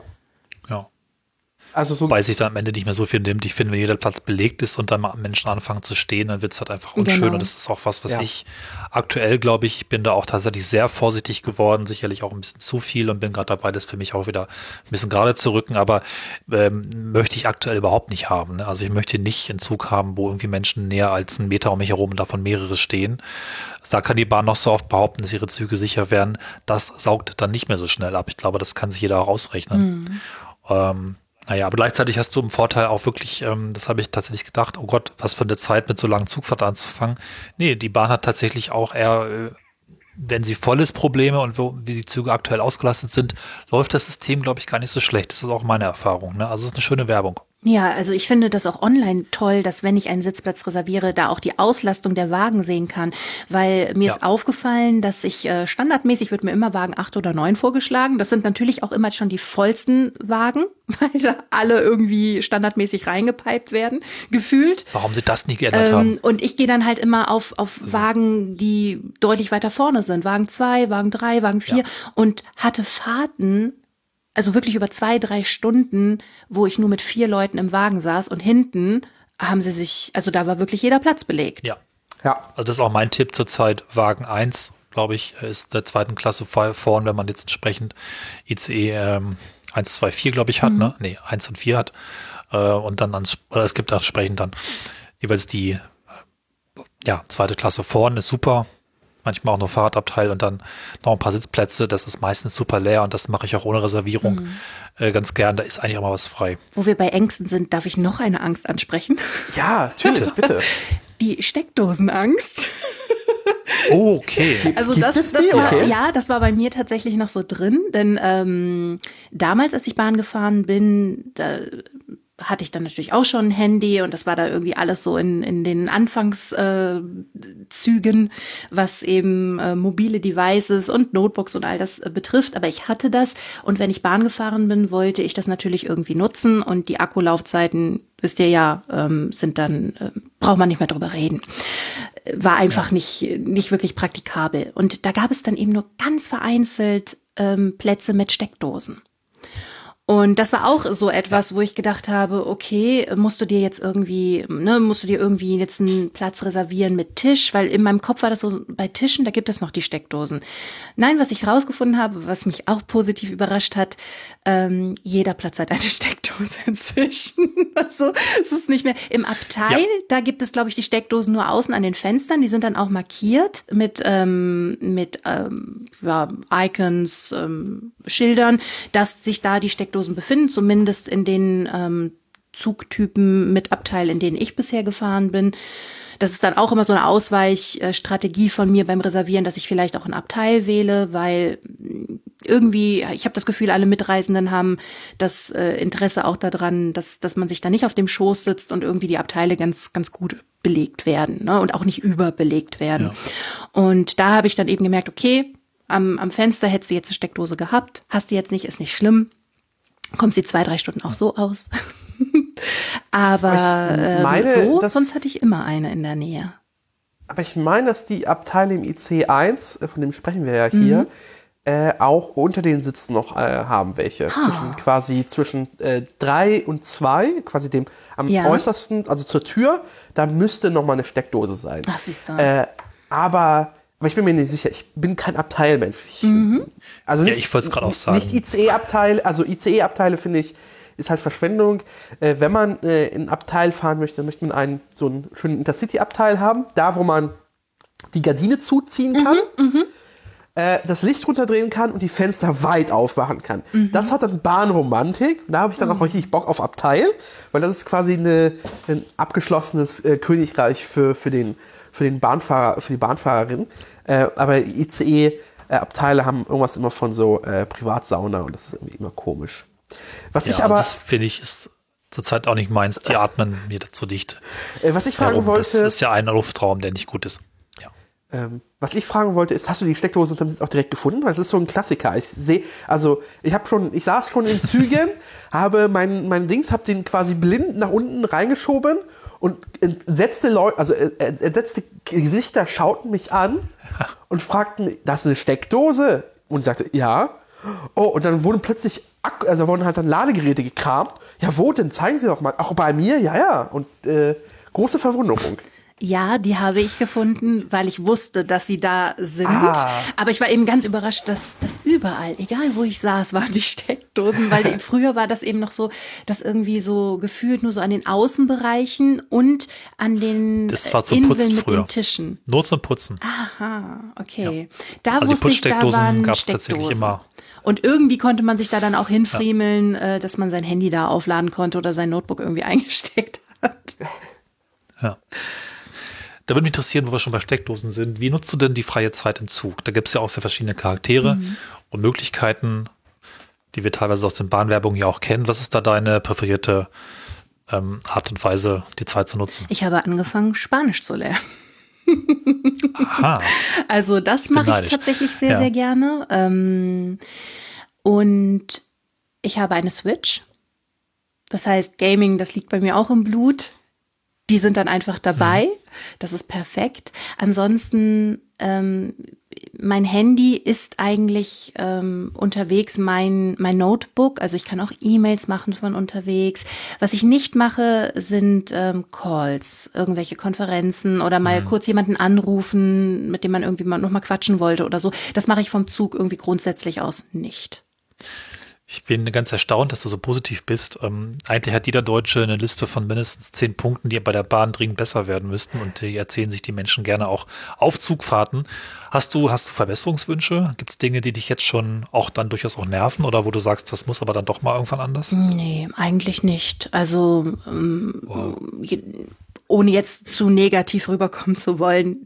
Also so Weil sich dann am Ende nicht mehr so viel nimmt. Ich finde, wenn jeder Platz belegt ist und dann mal Menschen anfangen zu stehen, dann wird es halt einfach unschön. Genau. Und das ist auch was, was ja. ich aktuell, glaube ich, ich bin da auch tatsächlich sehr vorsichtig geworden, sicherlich auch ein bisschen zu viel und bin gerade dabei, das für mich auch wieder ein bisschen gerade zu rücken. Aber ähm, möchte ich aktuell überhaupt nicht haben. Ne? Also ich möchte nicht einen Zug haben, wo irgendwie Menschen näher als einen Meter um mich herum und davon mehrere stehen. Da kann die Bahn noch so oft behaupten, dass ihre Züge sicher werden. Das saugt dann nicht mehr so schnell ab. Ich glaube, das kann sich jeder auch ausrechnen. Mhm. Ähm, naja, aber gleichzeitig hast du im Vorteil auch wirklich, ähm, das habe ich tatsächlich gedacht, oh Gott, was für eine Zeit mit so langen Zugfahrt anzufangen. Nee, die Bahn hat tatsächlich auch eher, äh, wenn sie voll ist, Probleme und wo, wie die Züge aktuell ausgelastet sind, läuft das System, glaube ich, gar nicht so schlecht. Das ist auch meine Erfahrung. Ne? Also es ist eine schöne Werbung. Ja, also ich finde das auch online toll, dass wenn ich einen Sitzplatz reserviere, da auch die Auslastung der Wagen sehen kann. Weil mir ja. ist aufgefallen, dass ich äh, standardmäßig wird mir immer Wagen acht oder neun vorgeschlagen. Das sind natürlich auch immer schon die vollsten Wagen, weil da alle irgendwie standardmäßig reingepiped werden, gefühlt. Warum sie das nie geändert ähm, haben. Und ich gehe dann halt immer auf, auf. Wagen, die deutlich weiter vorne sind. Wagen zwei, Wagen drei, Wagen vier ja. und hatte Fahrten also wirklich über zwei, drei Stunden, wo ich nur mit vier Leuten im Wagen saß und hinten haben sie sich, also da war wirklich jeder Platz belegt. Ja. Ja. Also das ist auch mein Tipp zurzeit. Wagen 1, glaube ich, ist der zweiten Klasse vorn, wenn man jetzt entsprechend ICE ähm, 1, 2, 4, glaube ich, hat, mhm. ne? Nee, 1 und 4 hat. Äh, und dann ans, oder es gibt entsprechend dann jeweils die äh, ja, zweite Klasse vorn ist super. Manchmal auch noch Fahrradabteil und dann noch ein paar Sitzplätze. Das ist meistens super leer und das mache ich auch ohne Reservierung mhm. äh, ganz gern. Da ist eigentlich auch mal was frei. Wo wir bei Ängsten sind, darf ich noch eine Angst ansprechen? Ja, natürlich, bitte. Die Steckdosenangst. Oh, okay. Also Gibt das, das war, okay. ja, das war bei mir tatsächlich noch so drin, denn ähm, damals, als ich Bahn gefahren bin, da hatte ich dann natürlich auch schon ein Handy und das war da irgendwie alles so in, in den Anfangszügen, äh, was eben äh, mobile Devices und Notebooks und all das äh, betrifft. Aber ich hatte das und wenn ich Bahn gefahren bin, wollte ich das natürlich irgendwie nutzen und die Akkulaufzeiten, wisst ihr ja, ähm, sind dann, äh, braucht man nicht mehr drüber reden. War einfach ja. nicht, nicht wirklich praktikabel. Und da gab es dann eben nur ganz vereinzelt ähm, Plätze mit Steckdosen. Und das war auch so etwas, wo ich gedacht habe, okay, musst du dir jetzt irgendwie, ne, musst du dir irgendwie jetzt einen Platz reservieren mit Tisch, weil in meinem Kopf war das so, bei Tischen, da gibt es noch die Steckdosen. Nein, was ich rausgefunden habe, was mich auch positiv überrascht hat, ähm, jeder Platz hat eine Steckdose inzwischen. also es ist nicht mehr im Abteil, ja. da gibt es, glaube ich, die Steckdosen nur außen an den Fenstern, die sind dann auch markiert mit, ähm, mit ähm, ja, Icons, ähm, Schildern, dass sich da die Steckdosen Steckdosen befinden, zumindest in den ähm, Zugtypen mit Abteil, in denen ich bisher gefahren bin. Das ist dann auch immer so eine Ausweichstrategie von mir beim Reservieren, dass ich vielleicht auch ein Abteil wähle, weil irgendwie, ich habe das Gefühl, alle Mitreisenden haben das äh, Interesse auch daran, dass, dass man sich da nicht auf dem Schoß sitzt und irgendwie die Abteile ganz, ganz gut belegt werden ne? und auch nicht überbelegt werden. Ja. Und da habe ich dann eben gemerkt, okay, am, am Fenster hättest du jetzt eine Steckdose gehabt, hast du jetzt nicht, ist nicht schlimm kommt sie zwei, drei Stunden auch so aus. aber ähm, meine, so, das, sonst hatte ich immer eine in der Nähe. Aber ich meine, dass die Abteile im IC1, äh, von dem sprechen wir ja hier, mhm. äh, auch unter den Sitzen noch äh, haben welche. Ah. Zwischen, quasi zwischen äh, drei und zwei, quasi dem am ja. äußersten, also zur Tür, da müsste noch mal eine Steckdose sein. Ach, siehst du. Äh, aber aber ich bin mir nicht sicher, ich bin kein Abteilmensch. Ich, mhm. Also nicht, ja, ich wollte es gerade auch sagen. Nicht ICE-Abteile, also ICE-Abteile finde ich, ist halt Verschwendung. Äh, wenn man äh, in ein Abteil fahren möchte, dann möchte man einen so einen schönen Intercity-Abteil haben, da wo man die Gardine zuziehen kann. Mhm, mhm. äh, das Licht runterdrehen kann und die Fenster weit aufmachen kann. Mhm. Das hat dann Bahnromantik. Da habe ich dann auch mhm. richtig Bock auf Abteil, weil das ist quasi eine, ein abgeschlossenes äh, Königreich für, für den für den Bahnfahrer, für die Bahnfahrerin. Äh, aber ICE-Abteile haben irgendwas immer von so äh, Privatsauna und das ist irgendwie immer komisch. Was ja, ich aber. Das finde ich ist zurzeit auch nicht meins. Die atmen mir dazu dicht. Äh, was ich fragen Warum? wollte. Das ist ja ein Luftraum, der nicht gut ist. Ja. Ähm, was ich fragen wollte, ist, hast du die Steckdose unterm Sitz auch direkt gefunden? Weil das ist so ein Klassiker. Ich sehe, also ich habe schon, ich saß schon in Zügen, habe mein, mein Dings, habe den quasi blind nach unten reingeschoben und entsetzte Leute, also äh, entsetzte Gesichter schauten mich an und fragten, das ist eine Steckdose? Und ich sagte, ja. Oh, und dann wurden plötzlich, also wurden halt dann Ladegeräte gekramt. Ja, wo denn? Zeigen Sie doch mal. Ach, bei mir? Ja, ja. Und äh, große Verwunderung. Ja, die habe ich gefunden, weil ich wusste, dass sie da sind. Ah. Aber ich war eben ganz überrascht, dass das überall, egal wo ich saß, waren die Steckdosen, weil die, früher war das eben noch so, dass irgendwie so gefühlt nur so an den Außenbereichen und an den das war Inseln Putzen mit früher. den Tischen. Nur zum Putzen. Aha, okay. Ja. Da also wusste ich, da waren gab's tatsächlich immer. Und irgendwie konnte man sich da dann auch hinfriemeln, ja. Äh, dass man sein Handy da aufladen konnte oder sein Notebook irgendwie eingesteckt hat. Ja. Da würde mich interessieren, wo wir schon bei Steckdosen sind. Wie nutzt du denn die freie Zeit im Zug? Da gibt es ja auch sehr verschiedene Charaktere mhm. und Möglichkeiten, die wir teilweise aus den Bahnwerbungen ja auch kennen. Was ist da deine präferierte ähm, Art und Weise, die Zeit zu nutzen? Ich habe angefangen, Spanisch zu lernen. Aha. Also das mache ich tatsächlich sehr, ja. sehr gerne. Ähm, und ich habe eine Switch. Das heißt, Gaming, das liegt bei mir auch im Blut die sind dann einfach dabei. Mhm. Das ist perfekt. Ansonsten, ähm, mein Handy ist eigentlich ähm, unterwegs mein, mein Notebook. Also ich kann auch E-Mails machen von unterwegs. Was ich nicht mache, sind ähm, Calls, irgendwelche Konferenzen oder mal mhm. kurz jemanden anrufen, mit dem man irgendwie mal noch mal quatschen wollte oder so. Das mache ich vom Zug irgendwie grundsätzlich aus nicht. Ich bin ganz erstaunt, dass du so positiv bist. Ähm, eigentlich hat jeder Deutsche eine Liste von mindestens zehn Punkten, die bei der Bahn dringend besser werden müssten. Und die erzählen sich die Menschen gerne auch auf Zugfahrten. Hast du, hast du Verbesserungswünsche? Gibt es Dinge, die dich jetzt schon auch dann durchaus auch nerven oder wo du sagst, das muss aber dann doch mal irgendwann anders? Nee, eigentlich nicht. Also ähm, wow. ohne jetzt zu negativ rüberkommen zu wollen,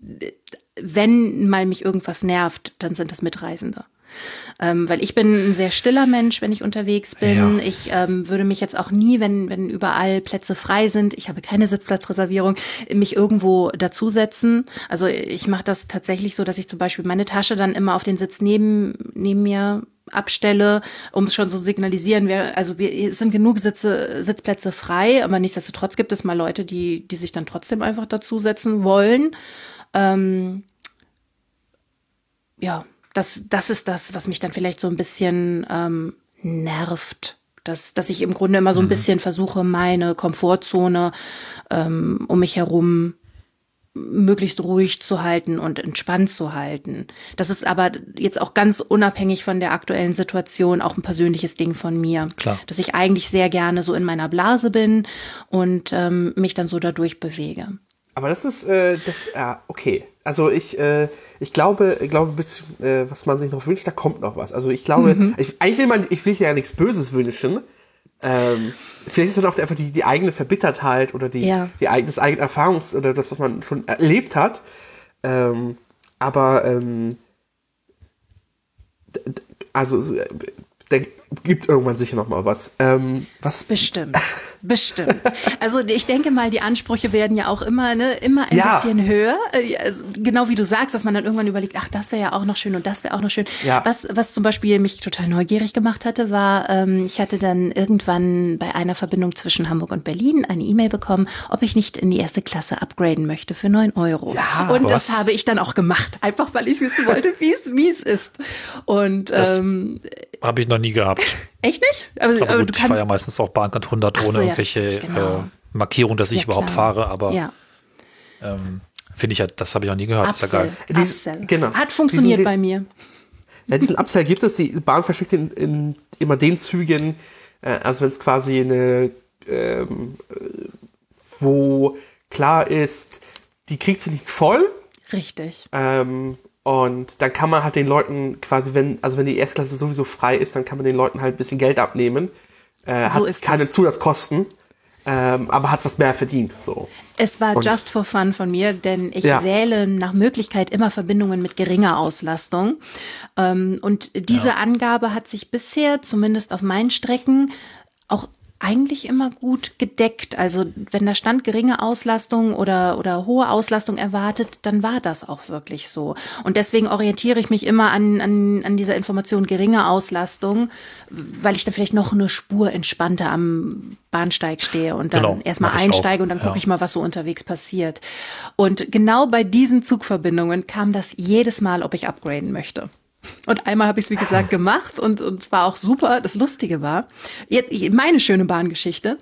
wenn mal mich irgendwas nervt, dann sind das Mitreisende. Ähm, weil ich bin ein sehr stiller Mensch, wenn ich unterwegs bin. Ja. Ich ähm, würde mich jetzt auch nie, wenn, wenn überall Plätze frei sind, ich habe keine Sitzplatzreservierung, mich irgendwo dazusetzen. Also ich mache das tatsächlich so, dass ich zum Beispiel meine Tasche dann immer auf den Sitz neben, neben mir abstelle, um es schon so signalisieren, wer, also wir, es sind genug Sitze, Sitzplätze frei, aber nichtsdestotrotz gibt es mal Leute, die, die sich dann trotzdem einfach dazusetzen wollen. Ähm, ja, das, das ist das, was mich dann vielleicht so ein bisschen ähm, nervt. Dass, dass ich im Grunde immer so ein mhm. bisschen versuche, meine Komfortzone ähm, um mich herum möglichst ruhig zu halten und entspannt zu halten. Das ist aber jetzt auch ganz unabhängig von der aktuellen Situation auch ein persönliches Ding von mir. Klar. Dass ich eigentlich sehr gerne so in meiner Blase bin und ähm, mich dann so dadurch bewege. Aber das ist, äh, das, ja, okay. Also ich, äh, ich glaube, ich glaube, bis, äh, was man sich noch wünscht, da kommt noch was. Also ich glaube, mhm. ich, eigentlich will man, ich will ja nichts Böses wünschen. Ähm, vielleicht ist dann auch einfach die, die eigene Verbittertheit oder die, ja. die, das eigene Erfahrungs- oder das, was man schon erlebt hat. Ähm, aber ähm, also der gibt irgendwann sicher noch mal was. Ähm, was? Bestimmt, bestimmt. Also ich denke mal, die Ansprüche werden ja auch immer, ne, immer ein ja. bisschen höher. Äh, also, genau wie du sagst, dass man dann irgendwann überlegt, ach, das wäre ja auch noch schön und das wäre auch noch schön. Ja. Was, was zum Beispiel mich total neugierig gemacht hatte, war, ähm, ich hatte dann irgendwann bei einer Verbindung zwischen Hamburg und Berlin eine E-Mail bekommen, ob ich nicht in die erste Klasse upgraden möchte für neun Euro. Ja, und was? das habe ich dann auch gemacht, einfach weil ich wissen wollte, wie es ist. Und ähm, habe ich noch nie gehabt. Echt nicht? Aber, aber, aber gut, ich fahre ja meistens auch Bahncard 100 ohne so, irgendwelche ja, genau. äh, Markierung, dass ich ja, überhaupt fahre, aber ja. ähm, finde ich ja, das habe ich noch nie gehört. Upsell. Ist ja geil. Dies, genau. Hat funktioniert diesen, bei mir. Ja, diesen Upsell gibt es, die Bahn verschickt in, in immer den Zügen, äh, also wenn es quasi eine, ähm, wo klar ist, die kriegt sie nicht voll. Richtig. Ähm, und dann kann man halt den Leuten quasi, wenn, also wenn die Erstklasse sowieso frei ist, dann kann man den Leuten halt ein bisschen Geld abnehmen. Äh, so hat keine das. Zusatzkosten, ähm, aber hat was mehr verdient. So. Es war und, just for fun von mir, denn ich ja. wähle nach Möglichkeit immer Verbindungen mit geringer Auslastung. Ähm, und diese ja. Angabe hat sich bisher, zumindest auf meinen Strecken, auch eigentlich immer gut gedeckt. Also wenn da stand geringe Auslastung oder, oder hohe Auslastung erwartet, dann war das auch wirklich so. Und deswegen orientiere ich mich immer an, an, an dieser Information geringe Auslastung, weil ich dann vielleicht noch eine Spur entspannter am Bahnsteig stehe und dann genau, erstmal einsteige und dann gucke ja. ich mal, was so unterwegs passiert. Und genau bei diesen Zugverbindungen kam das jedes Mal, ob ich upgraden möchte. Und einmal habe ich es, wie gesagt, gemacht und, und war auch super. Das Lustige war, jetzt, meine schöne Bahngeschichte,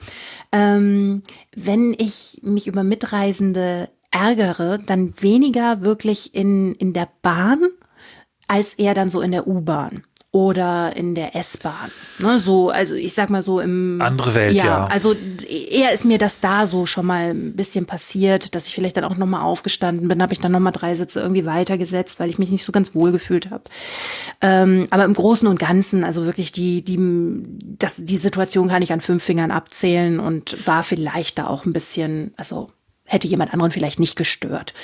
ähm, wenn ich mich über Mitreisende ärgere, dann weniger wirklich in, in der Bahn, als eher dann so in der U-Bahn oder in der S-Bahn. Ne, so, also ich sag mal so im andere Welt, ja, ja. Also eher ist mir das da so schon mal ein bisschen passiert, dass ich vielleicht dann auch noch mal aufgestanden bin, habe ich dann noch mal drei Sitze irgendwie weitergesetzt, weil ich mich nicht so ganz wohl gefühlt habe. Ähm, aber im Großen und Ganzen, also wirklich die die das die Situation kann ich an fünf Fingern abzählen und war vielleicht da auch ein bisschen, also hätte jemand anderen vielleicht nicht gestört.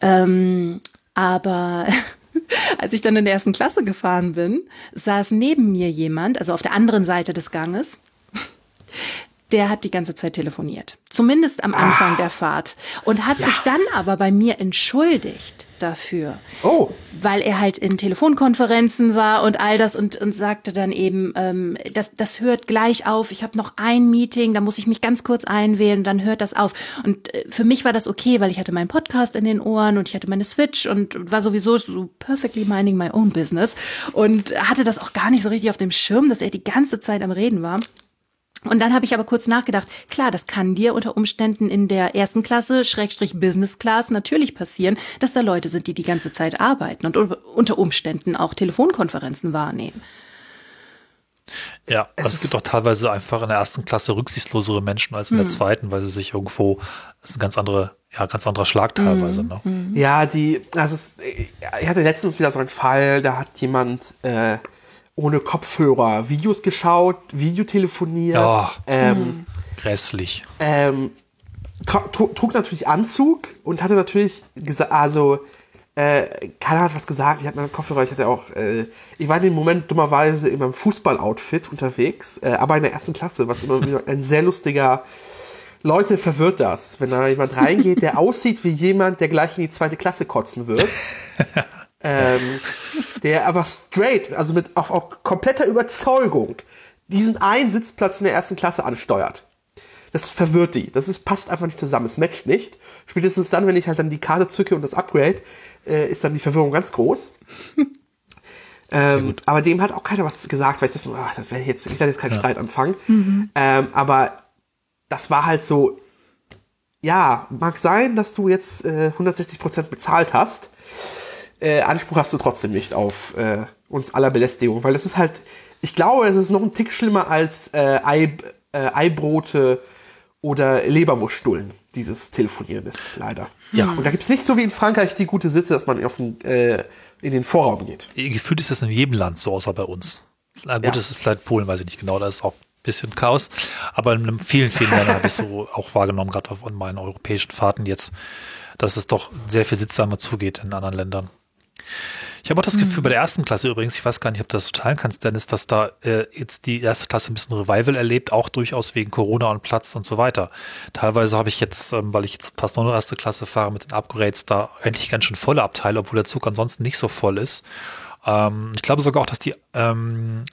Ähm, aber als ich dann in der ersten Klasse gefahren bin, saß neben mir jemand, also auf der anderen Seite des Ganges, der hat die ganze Zeit telefoniert. Zumindest am Anfang ah, der Fahrt. Und hat ja. sich dann aber bei mir entschuldigt dafür. Oh. Weil er halt in Telefonkonferenzen war und all das und, und sagte dann eben, ähm, das, das hört gleich auf. Ich habe noch ein Meeting, da muss ich mich ganz kurz einwählen, dann hört das auf. Und äh, für mich war das okay, weil ich hatte meinen Podcast in den Ohren und ich hatte meine Switch und war sowieso so perfectly minding my own business und hatte das auch gar nicht so richtig auf dem Schirm, dass er die ganze Zeit am Reden war. Und dann habe ich aber kurz nachgedacht, klar, das kann dir unter Umständen in der ersten Klasse, Schrägstrich Business Class, natürlich passieren, dass da Leute sind, die die ganze Zeit arbeiten und unter Umständen auch Telefonkonferenzen wahrnehmen. Ja, es, also es gibt auch teilweise einfach in der ersten Klasse rücksichtslosere Menschen als in der hm. zweiten, weil sie sich irgendwo, das ist eine ganz andere, ja, ganz anderer Schlag teilweise. Mhm. Ne? Ja, die, also es, ich hatte letztens wieder so einen Fall, da hat jemand äh, ohne Kopfhörer Videos geschaut, Videotelefoniert. Oh, ähm, grässlich. Ähm, trug natürlich Anzug und hatte natürlich gesagt, also äh, keiner hat was gesagt. Ich hatte meinen Kopfhörer, ich hatte auch, äh, ich war in dem Moment dummerweise in meinem Fußballoutfit unterwegs, äh, aber in der ersten Klasse, was immer wieder ein sehr lustiger. Leute verwirrt das, wenn da jemand reingeht, der aussieht wie jemand, der gleich in die zweite Klasse kotzen wird. ähm, der aber straight, also mit auch, auch kompletter Überzeugung, diesen einen Sitzplatz in der ersten Klasse ansteuert das verwirrt die. Das ist, passt einfach nicht zusammen. Es matcht nicht. Spätestens dann, wenn ich halt dann die Karte zücke und das Upgrade, äh, ist dann die Verwirrung ganz groß. ähm, aber dem hat auch keiner was gesagt, weil ich dachte, ach, das ich, jetzt, ich werde jetzt keinen ja. Streit anfangen. Mhm. Ähm, aber das war halt so, ja, mag sein, dass du jetzt äh, 160% bezahlt hast. Äh, Anspruch hast du trotzdem nicht auf äh, uns aller Belästigung, weil das ist halt, ich glaube, es ist noch ein Tick schlimmer als äh, Ei, äh, Eibrote oder Leberwurststullen, dieses Telefonieren ist leider. Ja. Und da gibt es nicht so wie in Frankreich die gute Sitte, dass man auf den, äh, in den Vorraum geht. Gefühlt ist das in jedem Land so, außer bei uns. Na gut, ja. das ist vielleicht Polen, weiß ich nicht genau, da ist auch ein bisschen Chaos. Aber in vielen, vielen Ländern habe ich so auch wahrgenommen, gerade auf meinen europäischen Fahrten jetzt, dass es doch sehr viel sittsamer zugeht in anderen Ländern. Ich habe auch das Gefühl, mhm. bei der ersten Klasse übrigens, ich weiß gar nicht, ob du das teilen kannst, Dennis, dass da äh, jetzt die erste Klasse ein bisschen Revival erlebt, auch durchaus wegen Corona und Platz und so weiter. Teilweise habe ich jetzt, ähm, weil ich jetzt fast nur noch erste Klasse fahre mit den Upgrades, da endlich ganz schön volle Abteile, obwohl der Zug ansonsten nicht so voll ist. Ähm, ich glaube sogar auch, dass die ähm,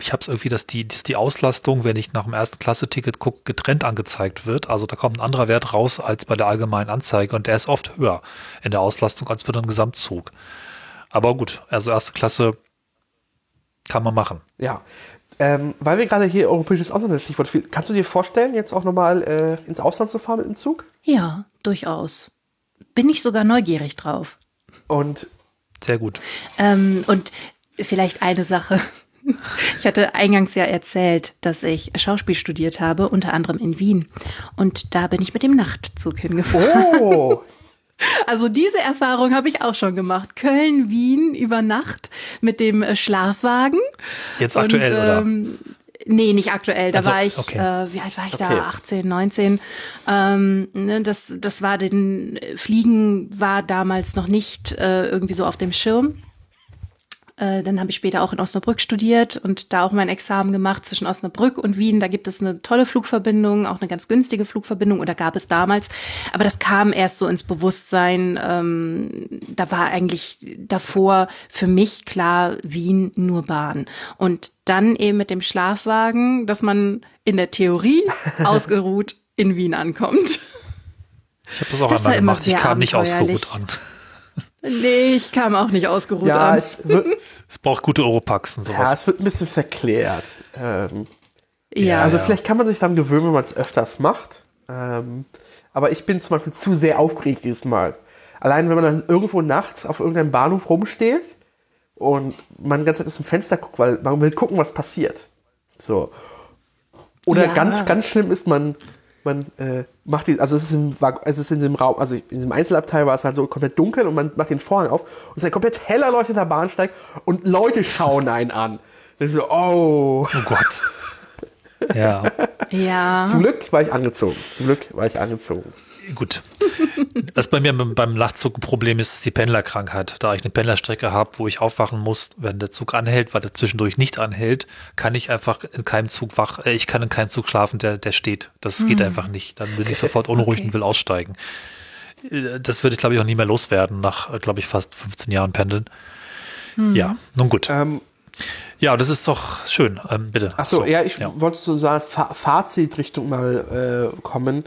ich habe es irgendwie, dass die, dass die Auslastung, wenn ich nach dem ersten Klasse-Ticket gucke, getrennt angezeigt wird. Also da kommt ein anderer Wert raus als bei der allgemeinen Anzeige und der ist oft höher in der Auslastung als für den Gesamtzug. Aber gut, also erste Klasse kann man machen. Ja. Ähm, weil wir gerade hier europäisches Ausland das Stichwort viel, kannst du dir vorstellen, jetzt auch nochmal äh, ins Ausland zu fahren mit dem Zug? Ja, durchaus. Bin ich sogar neugierig drauf. Und sehr gut. Ähm, und vielleicht eine Sache. Ich hatte eingangs ja erzählt, dass ich Schauspiel studiert habe, unter anderem in Wien. Und da bin ich mit dem Nachtzug hingefahren. Oh, Also diese Erfahrung habe ich auch schon gemacht. Köln, Wien über Nacht mit dem Schlafwagen. Jetzt aktuell, Und, ähm, oder? Nee, nicht aktuell. Da also, war ich, okay. äh, wie alt war ich okay. da? 18, 19. Ähm, ne, das, das war den Fliegen war damals noch nicht äh, irgendwie so auf dem Schirm. Äh, dann habe ich später auch in Osnabrück studiert und da auch mein Examen gemacht zwischen Osnabrück und Wien. Da gibt es eine tolle Flugverbindung, auch eine ganz günstige Flugverbindung oder gab es damals. Aber das kam erst so ins Bewusstsein. Ähm, da war eigentlich davor für mich klar Wien nur Bahn. Und dann eben mit dem Schlafwagen, dass man in der Theorie ausgeruht in Wien ankommt. Ich habe das auch das einmal gemacht. Ich kam nicht ausgeruht an. Nee, ich kam auch nicht ausgeruht ja, an. Es, wird, es braucht gute Oropax und sowas. Ja, es wird ein bisschen verklärt. Ähm, ja. Also ja. vielleicht kann man sich dann gewöhnen, wenn man es öfters macht. Ähm, aber ich bin zum Beispiel zu sehr aufgeregt dieses Mal. Allein wenn man dann irgendwo nachts auf irgendeinem Bahnhof rumsteht und man die ganze Zeit aus dem Fenster guckt, weil man will gucken, was passiert. So. Oder ja. ganz, ganz schlimm ist, man man äh, macht die, also es ist, im, es ist in diesem Raum, also in diesem Einzelabteil war es halt so komplett dunkel und man macht den Vorhang auf und es ist ein komplett hell erleuchteter Bahnsteig und Leute schauen einen an. Und so, oh. Oh Gott. Ja. ja. Zum Glück war ich angezogen. Zum Glück war ich angezogen gut. Was bei mir beim Nachtzug ein Problem ist, ist die Pendlerkrankheit. Da ich eine Pendlerstrecke habe, wo ich aufwachen muss, wenn der Zug anhält, weil der zwischendurch nicht anhält, kann ich einfach in keinem Zug wach, äh, ich kann in keinem Zug schlafen, der, der steht. Das mhm. geht einfach nicht. Dann bin ich sofort unruhig okay. und will aussteigen. Äh, das würde ich, glaube ich, auch nie mehr loswerden, nach, äh, glaube ich, fast 15 Jahren Pendeln. Mhm. Ja, nun gut. Ähm, ja, das ist doch schön. Ähm, bitte. Achso, so, ja, ich ja. wollte so sagen, Fazitrichtung mal äh, kommen.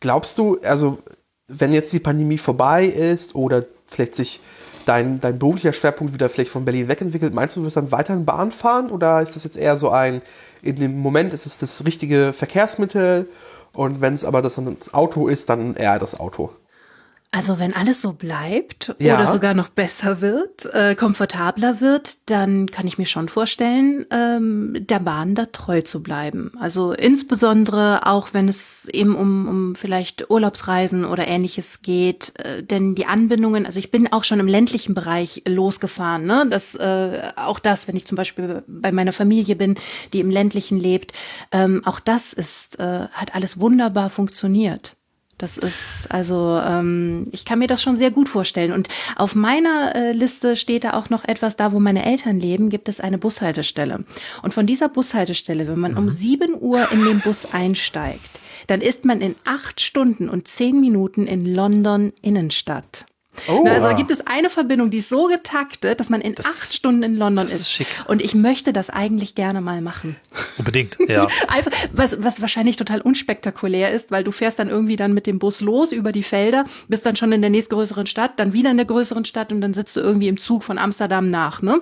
Glaubst du, also wenn jetzt die Pandemie vorbei ist oder vielleicht sich dein, dein beruflicher Schwerpunkt wieder vielleicht von Berlin wegentwickelt, meinst du, du wirst dann weiterhin Bahn fahren oder ist das jetzt eher so ein, in dem Moment ist es das richtige Verkehrsmittel und wenn es aber das, das Auto ist, dann eher das Auto? Also wenn alles so bleibt Ja. oder sogar noch besser wird, äh, komfortabler wird, dann kann ich mir schon vorstellen, ähm, der Bahn da treu zu bleiben. Also insbesondere auch, wenn es eben um, um vielleicht Urlaubsreisen oder ähnliches geht, äh, denn die Anbindungen, also ich bin auch schon im ländlichen Bereich losgefahren, ne? Das äh, auch das, wenn ich zum Beispiel bei meiner Familie bin, die im ländlichen lebt, ähm, auch das ist äh, hat alles wunderbar funktioniert. Das ist also, ähm, ich kann mir das schon sehr gut vorstellen. Und auf meiner äh, Liste steht da auch noch etwas, da wo meine Eltern leben, gibt es eine Bushaltestelle. Und von dieser Bushaltestelle, wenn man um 7 Uhr in den Bus einsteigt, dann ist man in acht Stunden und zehn Minuten in London Innenstadt. Oh. Also da gibt es eine Verbindung, die ist so getaktet, dass man in Das acht Stunden in London das ist ist. schick. Und ich möchte das eigentlich gerne mal machen. Unbedingt, ja. Einfach, was, was wahrscheinlich total unspektakulär ist, weil du fährst dann irgendwie dann mit dem Bus los über die Felder, bist dann schon in der nächstgrößeren Stadt, dann wieder in der größeren Stadt und dann sitzt du irgendwie im Zug von Amsterdam nach, ne?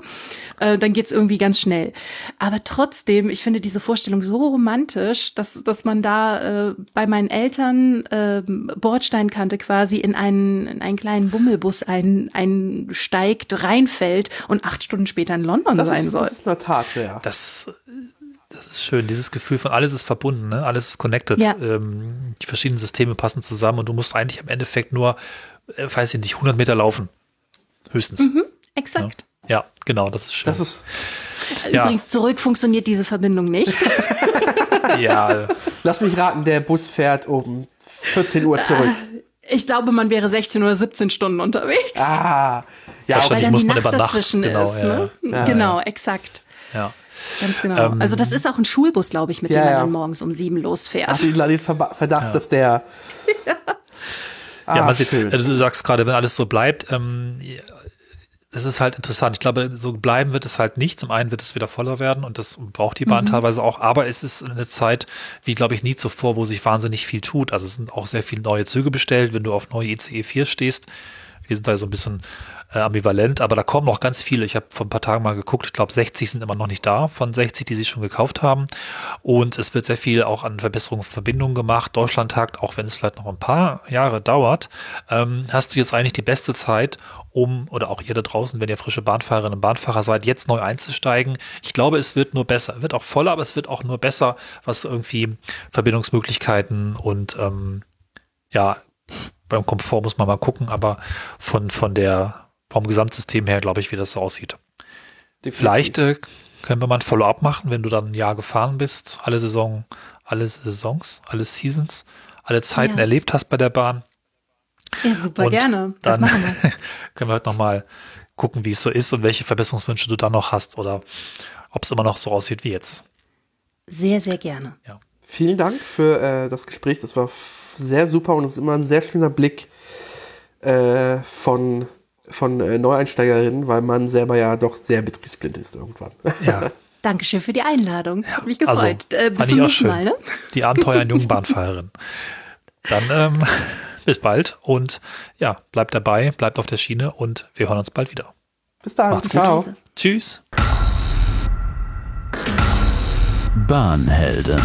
Äh, dann geht's irgendwie ganz schnell. Aber trotzdem, ich finde diese Vorstellung so romantisch, dass, dass man da äh, bei meinen Eltern äh, Bordsteinkante quasi in einen, in einen kleinen Bummelbus ein, einsteigt, reinfällt und acht Stunden später in London Das sein ist, soll. das ist in der Tat, ja. Das, das ist schön. Dieses Gefühl von alles ist verbunden, ne? alles ist connected. Ja. Ähm, die verschiedenen Systeme passen zusammen und du musst eigentlich im Endeffekt nur, äh, weiß ich nicht, 100 Meter laufen. Höchstens. Exakt. Ja, genau, das ist schön. Das ist, Ja. Übrigens, zurück funktioniert diese Verbindung nicht. ja, lass mich raten, der Bus fährt um 14 Uhr zurück. Ich glaube, man wäre 16 oder 17 Stunden unterwegs. Ah, ja, Wahrscheinlich weil dann muss die man Nacht über Nacht, dazwischen genau, ist. ja, Ne? ja. genau, exakt. ja. Ganz genau. also das ist auch ein Schulbus, glaube ich, mit Ja, dem man ja. dann morgens um sieben losfährt. hast du den Verdacht, dass der. ja, Ah, man sieht, schön. also du sagst gerade, wenn alles so bleibt, ähm, das ist halt interessant. Ich glaube, so bleiben wird es halt nicht. Zum einen wird es wieder voller werden und das braucht die Bahn teilweise auch. Aber es ist eine Zeit, wie glaube ich nie zuvor, wo sich wahnsinnig viel tut. Also es sind auch sehr viele neue Züge bestellt, wenn du auf neue ICE 4 stehst. Wir sind da so ein bisschen äh, ambivalent, aber da kommen noch ganz viele. Ich habe vor ein paar Tagen mal geguckt, ich glaube 60 sind immer noch nicht da von 60, die sie schon gekauft haben. Und es wird sehr viel auch an Verbesserungen von Verbindungen gemacht. Deutschlandtakt, auch wenn es vielleicht noch ein paar Jahre dauert, ähm, hast du jetzt eigentlich die beste Zeit, um, oder auch ihr da draußen, wenn ihr frische Bahnfahrerinnen und Bahnfahrer seid, jetzt neu einzusteigen. Ich glaube, es wird nur besser. Wird auch voller, aber es wird auch nur besser, was irgendwie Verbindungsmöglichkeiten und ähm, ja, beim Komfort muss man mal gucken, aber von, von der, vom Gesamtsystem her glaube ich, wie das so aussieht. Vielleicht äh, können wir mal ein Follow-up machen, wenn du dann ein Jahr gefahren bist, alle Saison, alle Saisons, alle Seasons, alle Zeiten Ja. erlebt hast bei der Bahn. Ja, super Und gerne. Das dann machen wir. können wir heute nochmal gucken, wie es so ist und welche Verbesserungswünsche du dann noch hast oder ob es immer noch so aussieht wie jetzt. Sehr, sehr gerne. Ja. Vielen Dank für äh, das Gespräch. Das war sehr super und es ist immer ein sehr schöner Blick äh, von, von äh, Neueinsteigerinnen, weil man selber ja doch sehr betriebsblind ist irgendwann. ja. Dankeschön für die Einladung. Hat mich Also, gefreut. äh, fand bis zum nächsten schön. Mal, ne? Die Abenteuer einer jungen Bahnfahrerin. Dann ähm, bis bald und ja, bleibt dabei, bleibt auf der Schiene und wir hören uns bald wieder. Bis dann. Macht's gut. Ciao. Tschüss. Bahnhelden.